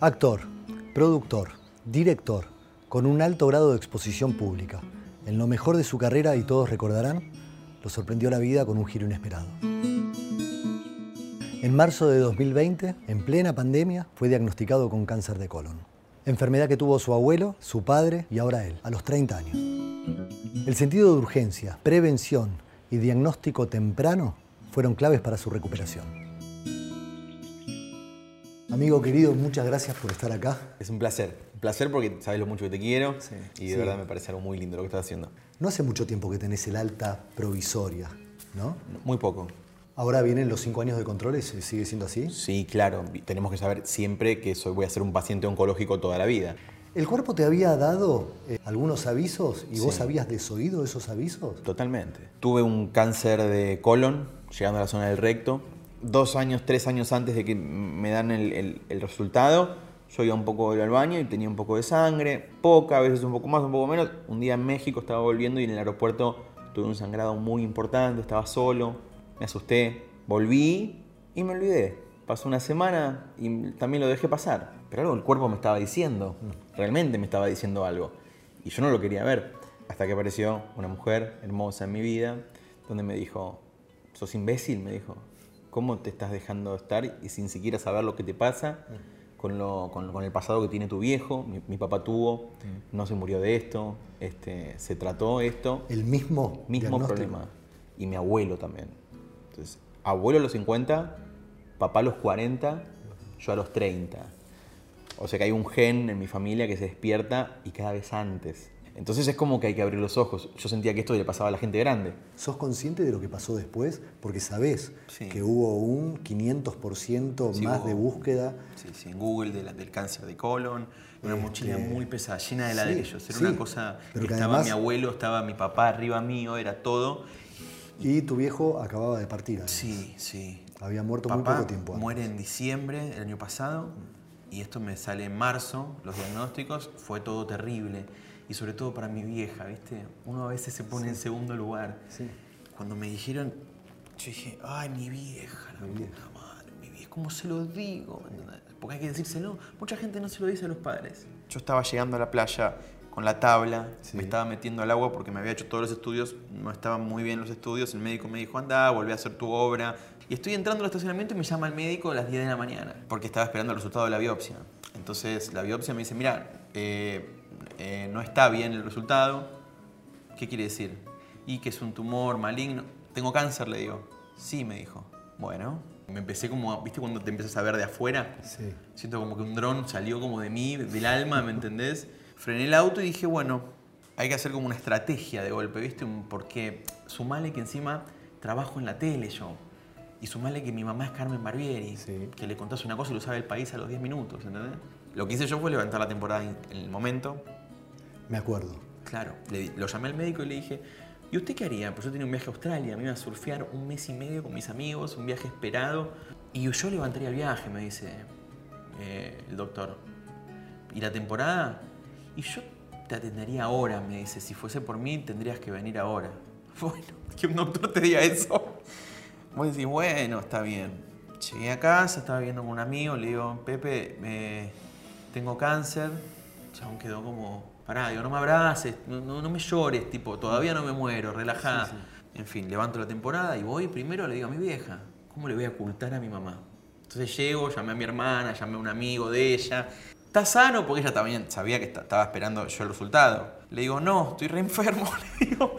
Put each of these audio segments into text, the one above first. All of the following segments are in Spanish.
Actor, productor, director, con un alto grado de exposición pública. En lo mejor de su carrera, y todos recordarán, lo sorprendió la vida con un giro inesperado. En marzo de 2020, en plena pandemia, fue diagnosticado con cáncer de colon. Enfermedad que tuvo su abuelo, su padre y ahora él, a los 30 años. El sentido de urgencia, prevención y diagnóstico temprano fueron claves para su recuperación. Amigo querido, muchas gracias por estar acá. Es un placer. Un placer porque sabes lo mucho que te quiero Sí, y de sí. verdad me parece algo muy lindo lo que estás haciendo. No hace mucho tiempo que tenés el alta provisoria, ¿no? Muy poco. Ahora vienen los cinco años de controles, ¿sigue siendo así? Sí, claro. Tenemos que saber siempre que soy, voy a ser un paciente oncológico toda la vida. ¿El cuerpo te había dado eh, algunos avisos y vos habías desoído esos avisos? Totalmente. Tuve un cáncer de colon, llegando a la zona del recto. Dos años, tres años antes de que me dan el, el- resultado, yo iba un poco al baño y tenía un poco de sangre, poca, a veces un poco más, un poco menos. Un día en México estaba volviendo y en el aeropuerto tuve un sangrado muy importante, estaba solo, me asusté, volví y me olvidé. Pasó una semana y también lo dejé pasar. Pero algo el cuerpo me estaba diciendo, realmente me estaba diciendo algo. Y yo no lo quería ver. Hasta que apareció una mujer hermosa en mi vida, donde me dijo, sos imbécil, me dijo, ¿cómo te estás dejando estar y sin siquiera saber lo que te pasa con, lo- con, con el pasado que tiene tu viejo? Mi, mi papá tuvo, no se murió de esto, este, se trató esto, El mismo, mismo problema. Y mi abuelo también. Entonces, abuelo a los 50, papá a los 40, yo a los 30. O sea que hay un gen en mi familia que se despierta y cada vez antes. Entonces es como que hay que abrir los ojos. Yo sentía que esto le pasaba a la gente grande. ¿Sos consciente de lo que pasó después? Porque sabés Sí. que hubo un 500% Sí, más hubo- de búsqueda. Sí, sí, en Google de la- del cáncer de colon, una Este, mochila muy pesada, llena de ladrillos. Era sí, una cosa pero que que estaba además- mi abuelo, estaba mi papá arriba mío, era todo. Y tu viejo acababa de partir. además. Sí, sí. Había muerto muy Papá poco tiempo antes. muere en diciembre del año pasado y esto me sale en marzo, los diagnósticos, fue todo terrible. Y sobre todo para mi vieja, ¿viste? Uno a veces se pone en segundo lugar. Sí. Cuando me dijeron, yo dije, ay, mi vieja, la puta madre, mi vieja, ¿cómo se lo digo? Porque hay que decírselo. Mucha gente no se lo dice a los padres. Yo estaba llegando a la playa con la tabla, Sí. me estaba metiendo al agua porque me había hecho todos los estudios, no estaban muy bien los estudios, el médico me dijo, anda, volví a hacer tu obra. Y estoy entrando al estacionamiento y me llama el médico a las 10 de la mañana, porque estaba esperando el resultado de la biopsia. Entonces la biopsia me dice, mira, eh, eh, no está bien el resultado, ¿Qué quiere decir? Y que es un tumor maligno. Tengo cáncer, le digo. Sí, me dijo. Bueno, me empecé como, ¿viste cuando te empiezas a ver de afuera? Sí. Siento como que un dron salió como de mí, del alma, ¿me entendés? Frené el auto y dije, bueno, hay que hacer como una estrategia de golpe, ¿viste? Porque sumale que encima trabajo en la tele yo. Y sumale que mi mamá es Carmen Barbieri, Sí. que le contás una cosa y lo sabe el país a los 10 minutos, ¿entendés? Lo que hice yo fue levantar la temporada en el momento, Me acuerdo. Claro, lo llamé al médico y le dije, ¿y usted qué haría? Pues yo tenía un viaje a Australia, me iba a surfear un mes y medio con mis amigos, un viaje esperado, y yo levantaría el viaje, me dice eh, el doctor. ¿Y la temporada? Y yo te atendería ahora, me dice, si fuese por mí tendrías que venir ahora. Bueno, que un doctor te diga eso. Vos decís, bueno, está bien. Llegué a casa, estaba viendo con un amigo, le digo, Pepe, me- tengo cáncer. Chabón quedó como, pará, digo, no me abraces, no, no- no me llores, tipo, todavía no me muero, relajá. En fin, levanto la temporada y voy primero le digo a mi vieja, ¿cómo le voy a ocultar a mi mamá? Entonces llego, llamé a mi hermana, llamé a un amigo de ella. ¿Está sano? Porque ella también sabía que esta- estaba esperando yo el resultado. Le digo, no, estoy re enfermo. Le digo,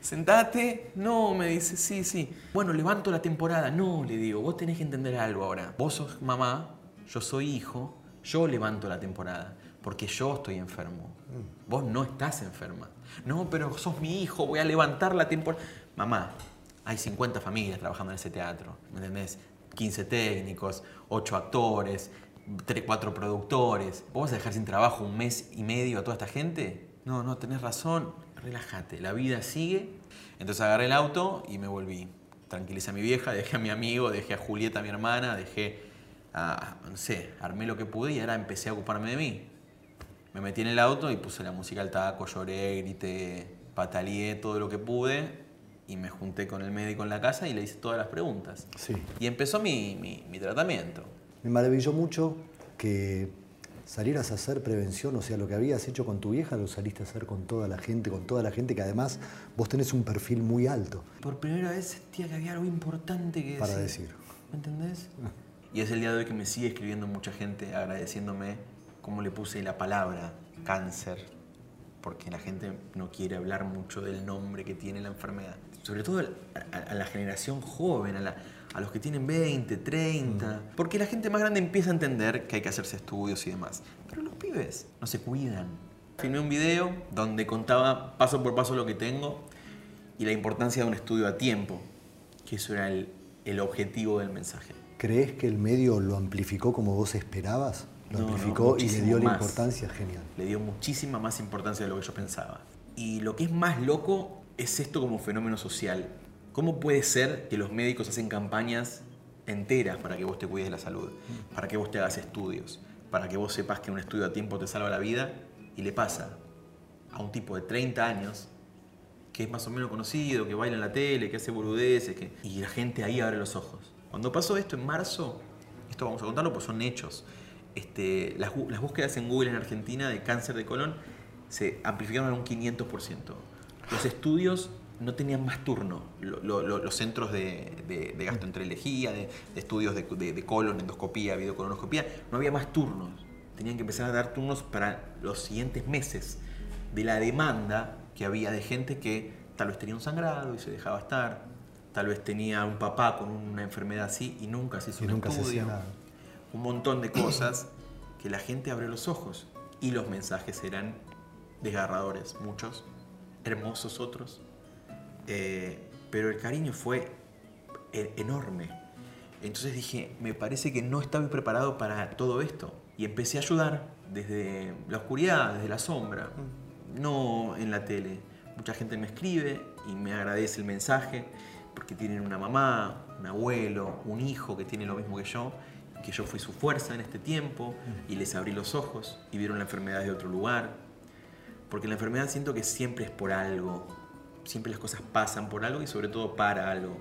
sentate. No, me dice, sí, sí. Bueno, levanto la temporada. No, le digo, vos tenés que entender algo ahora. Vos sos mamá, yo soy hijo, yo levanto la temporada. Porque yo estoy enfermo. Vos no estás enferma. No, pero sos mi hijo, voy a levantar la temporada. Mamá, hay 50 familias trabajando en ese teatro, ¿me entendés? 15 técnicos, 8 actores, 3, 4 productores. ¿Vos vas a dejar sin trabajo un mes y medio a toda esta gente? No, no, tenés razón. Relájate, la vida sigue. Entonces agarré el auto y me volví. Tranquilicé a mi vieja, dejé a mi amigo, dejé a Julieta, mi hermana, dejé a, no sé, armé lo que pude y ahora empecé a ocuparme de mí. Me metí en el auto y puse la música al taco, lloré, grité, pataleé todo lo que pude y me junté con el médico en la casa y le hice todas las preguntas. Sí. Y empezó mi, mi- mi tratamiento. Me maravilló mucho que salieras a hacer prevención, o sea, lo que habías hecho con tu vieja lo saliste a hacer con toda la gente, con toda la gente que además vos tenés un perfil muy alto. Por primera vez sentía que había algo importante que Para decir. ¿Me entendés? Y es el día de hoy que me sigue escribiendo mucha gente agradeciéndome cómo le puse la palabra cáncer, porque la gente no quiere hablar mucho del nombre que tiene la enfermedad. Sobre todo a, a- a la generación joven, a, la- a los que tienen 20, 30. Porque la gente más grande empieza a entender que hay que hacerse estudios y demás. Pero los pibes no se cuidan. Filmé un video donde contaba paso por paso lo que tengo y la importancia de un estudio a tiempo, que eso era el, el objetivo del mensaje. ¿Crees que el medio lo amplificó como vos esperabas? Lo No, no, amplificó y le dio la más. importancia, genial. Le dio muchísima más importancia de lo que yo pensaba. Y lo que es más loco es esto como fenómeno social. ¿Cómo puede ser que los médicos hacen campañas enteras para que vos te cuides de la salud, para que vos te hagas estudios, para que vos sepas que un estudio a tiempo te salva la vida y le pasa a un tipo de 30 años que es más o menos conocido, que baila en la tele, que hace boludeces, que... y la gente ahí abre los ojos. Cuando pasó esto en marzo, esto vamos a contarlo pues son hechos, este, las, búsquedas en Google en Argentina de cáncer de colon se amplificaron en un 500%. Los estudios no tenían más turno. Lo- lo- lo- los centros de, de- de gastroenterología, de, de estudios de, colon, endoscopía, videocolonoscopía, no había más turnos. Tenían que empezar a dar turnos para los siguientes meses de la demanda que había de gente que tal vez tenía un sangrado y se dejaba estar, tal vez tenía un papá con una enfermedad así y nunca se hizo Y un nunca estudio. Un montón de cosas que la gente abrió los ojos y los mensajes eran desgarradores, muchos, hermosos otros, eh, pero el cariño fue e- enorme. Entonces dije, me parece que no estaba preparado para todo esto. Y empecé a ayudar desde la oscuridad, desde la sombra, no en la tele. Mucha gente me escribe y me agradece el mensaje porque tienen una mamá, un abuelo, un hijo que tiene lo mismo que yo, que yo fui su fuerza en este tiempo y les abrí los ojos y vieron la enfermedad de otro lugar. Porque la enfermedad siento que siempre es por algo, siempre las cosas pasan por algo y sobre todo para algo.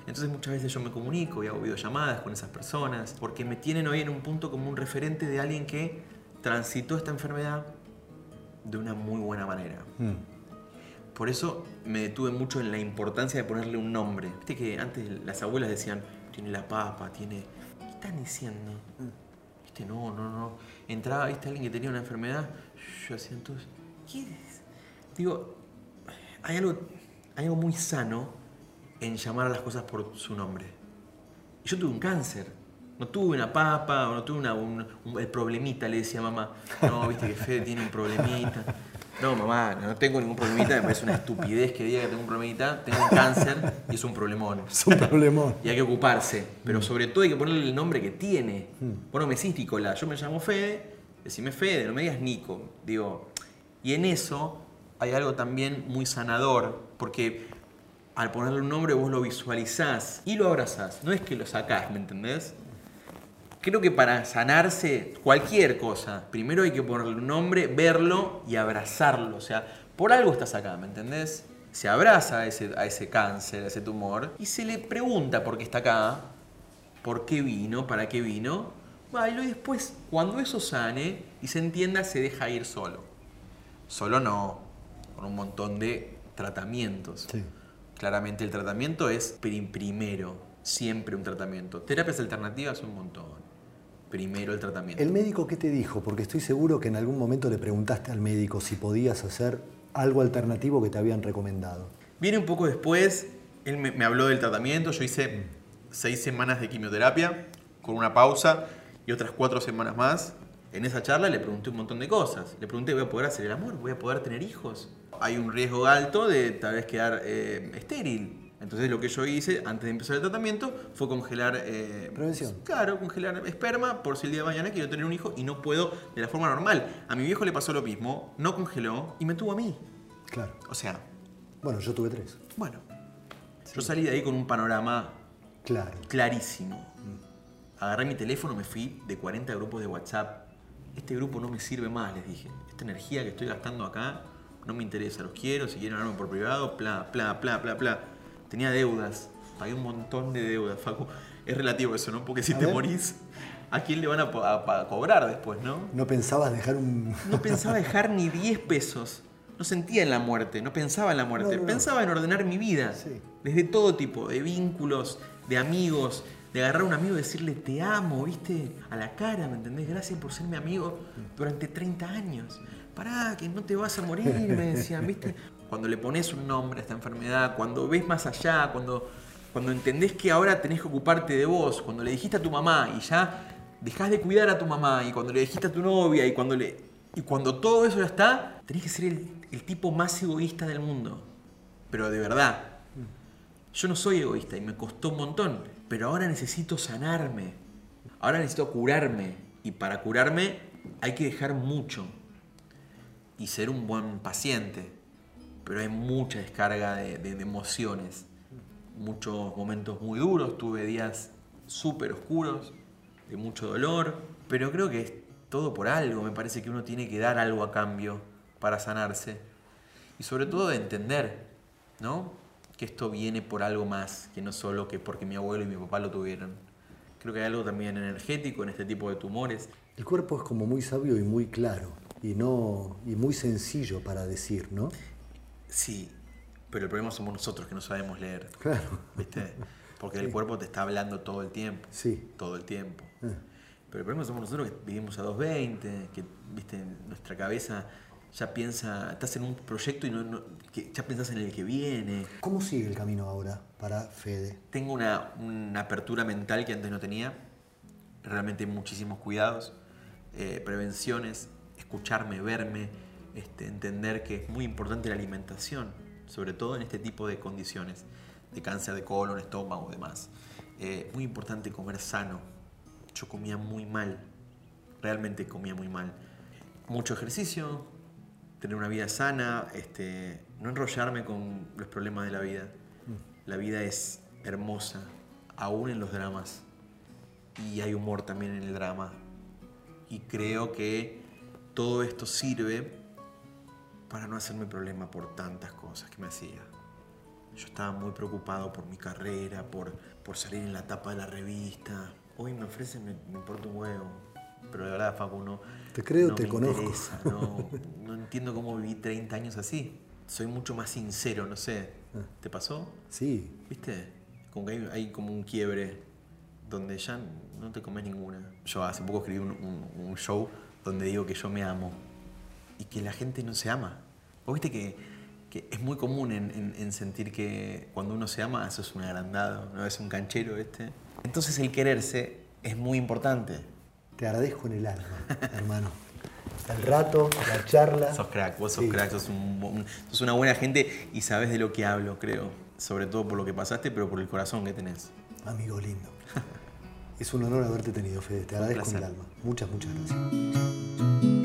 Entonces muchas veces yo me comunico y hago videollamadas con esas personas porque me tienen hoy en un punto como un referente de alguien que transitó esta enfermedad de una muy buena manera. Mm. Por eso me detuve mucho en la importancia de ponerle un nombre. Viste que antes las abuelas decían, tiene la papa, tiene... ¿Qué están diciendo? Viste, no, no, no. Entraba, viste, alguien que tenía una enfermedad, yo hacía entonces, ¿qué es? Digo, hay algo, hay algo muy sano en llamar a las cosas por su nombre. Yo tuve un cáncer. No tuve una papa, no tuve una, un, el problemita, le decía mamá. No, viste que Fede tiene un problemita. No, mamá, no tengo ningún problemita, me parece una estupidez que diga que tengo un problemita. Tengo un cáncer y es un problemón. Es un problemón. Y hay que ocuparse. Pero sobre todo hay que ponerle el nombre que tiene. Vos no me decís Nicolás, yo me llamo Fede, decime Fede, no me digas Nico. Digo, y en eso hay algo también muy sanador, porque al ponerle un nombre vos lo visualizás y lo abrazás. No es que lo sacás, ¿me entendés? Creo que para sanarse cualquier cosa, primero hay que ponerle un nombre, verlo y abrazarlo. O sea, por algo estás acá, ¿me entendés? Se abraza a ese, a ese cáncer, a ese tumor, y se le pregunta por qué está acá, por qué vino, para qué vino. Bailo y después, cuando eso sane y se entienda, se deja ir solo. Solo no, con un montón de tratamientos. Sí. Claramente el tratamiento es prim- primero, siempre un tratamiento. Terapias alternativas un montón. Primero el tratamiento. ¿El médico qué te dijo? Porque estoy seguro que en algún momento le preguntaste al médico si podías hacer algo alternativo que te habían recomendado. Viene un poco después, él me, me habló del tratamiento, yo hice seis semanas de quimioterapia, con una pausa y otras cuatro semanas más. En esa charla le pregunté un montón de cosas. Le pregunté, ¿voy a poder hacer el amor? ¿Voy a poder tener hijos? Hay un riesgo alto de tal vez quedar eh, estéril. Entonces lo que yo hice antes de empezar el tratamiento fue congelar... eh, Prevención. Claro, congelar esperma por si el día de mañana quiero tener un hijo y no puedo de la forma normal. A mi viejo le pasó lo mismo, no congeló y me tuvo a mí. Claro. O sea, Bueno, yo tuve tres. bueno, yo salí de ahí con un panorama Claro. clarísimo. Agarré mi teléfono, me fui de 40 grupos de WhatsApp. Este grupo no me sirve más, les dije. Esta energía que estoy gastando acá no me interesa, los quiero, si quieren hablarme por privado, bla, bla, bla, bla, bla. Tenía deudas, pagué un montón de deudas, Facu. Es relativo eso, ¿no? Porque si A te ver. morís, a quién le van a, cobrar después, ¿no? No pensabas dejar un... No pensaba dejar ni 10 pesos. No sentía en la muerte, no pensaba en la muerte. Pensaba en ordenar mi vida. Desde todo tipo, de vínculos, de amigos, de agarrar a un amigo y decirle te amo, ¿viste? A la cara, ¿me entendés? Gracias por ser mi amigo durante 30 años. Pará, que no te vas a morir, me decían, ¿viste? Cuando le pones un nombre a esta enfermedad, cuando ves más allá, cuando, cuando entendés que ahora tenés que ocuparte de vos, cuando le dijiste a tu mamá y ya dejás de cuidar a tu mamá, y cuando le dijiste a tu novia, y cuando, le, y cuando todo eso ya está, tenés que ser el el tipo más egoísta del mundo. Pero de verdad. Yo no soy egoísta y me costó un montón. Pero ahora necesito sanarme. Ahora necesito curarme. Y para curarme hay que dejar mucho. Y ser un buen paciente. Pero hay mucha descarga de, de emociones. Muchos momentos muy duros. Tuve días súper oscuros. De mucho dolor. Pero creo que es todo por algo. Me parece que uno tiene que dar algo a cambio para sanarse. Y sobre todo de entender, ¿no? Que esto viene por algo más, que no solo que porque mi abuelo y mi papá lo tuvieron. Creo que hay algo también energético en este tipo de tumores. El cuerpo es como muy sabio y muy claro, y, no, y muy sencillo para decir, ¿no? Sí, pero el problema somos nosotros que no sabemos leer. Claro. ¿Viste? Porque el cuerpo te está hablando todo el tiempo. Sí. Todo el tiempo. Ah. Pero el problema somos nosotros que vivimos a 220, que, ¿viste? Nuestra cabeza ya piensa, estás en un proyecto y no, ya pensás en el que viene. ¿Cómo sigue el camino ahora para Fede? Tengo una, apertura mental que antes no tenía, realmente muchísimos cuidados, eh, prevenciones, escucharme, verme, este, entender que es muy importante la alimentación, sobre todo en este tipo de condiciones, de cáncer de colon, estómago demás. Eh, muy importante comer sano. Yo comía muy mal, realmente comía muy mal. Mucho ejercicio, tener una vida sana, este, no enrollarme con los problemas de la vida. La vida es hermosa, aún en los dramas. Y hay humor también en el drama. Y creo que todo esto sirve para no hacerme problema por tantas cosas que me hacía. Yo estaba muy preocupado por mi carrera, por, por salir en la tapa de la revista. Hoy me ofrecen, me, me importa un huevo. Pero de verdad, Facu, no. Te creo, te conozco. no, entiendo cómo viví 30 años así. Soy mucho más sincero, no sé. Ah. ¿Te pasó? Sí. ¿Viste? Como que hay, como un quiebre donde ya no te comes ninguna. Yo hace poco escribí un, show donde digo que yo me amo y que la gente no se ama. Vos viste que, es muy común en, sentir que cuando uno se ama, eso es un agrandado, no es un canchero este. Entonces el quererse es muy importante. Te agradezco en el alma, hermano. El rato, la charla. Sos crack, vos sos crack, sos, una buena gente y sabes de lo que hablo, creo. Sobre todo por lo que pasaste, pero por el corazón que tenés. Amigo lindo. es un honor haberte tenido, Fede. Te agradezco en el alma. Muchas, muchas gracias.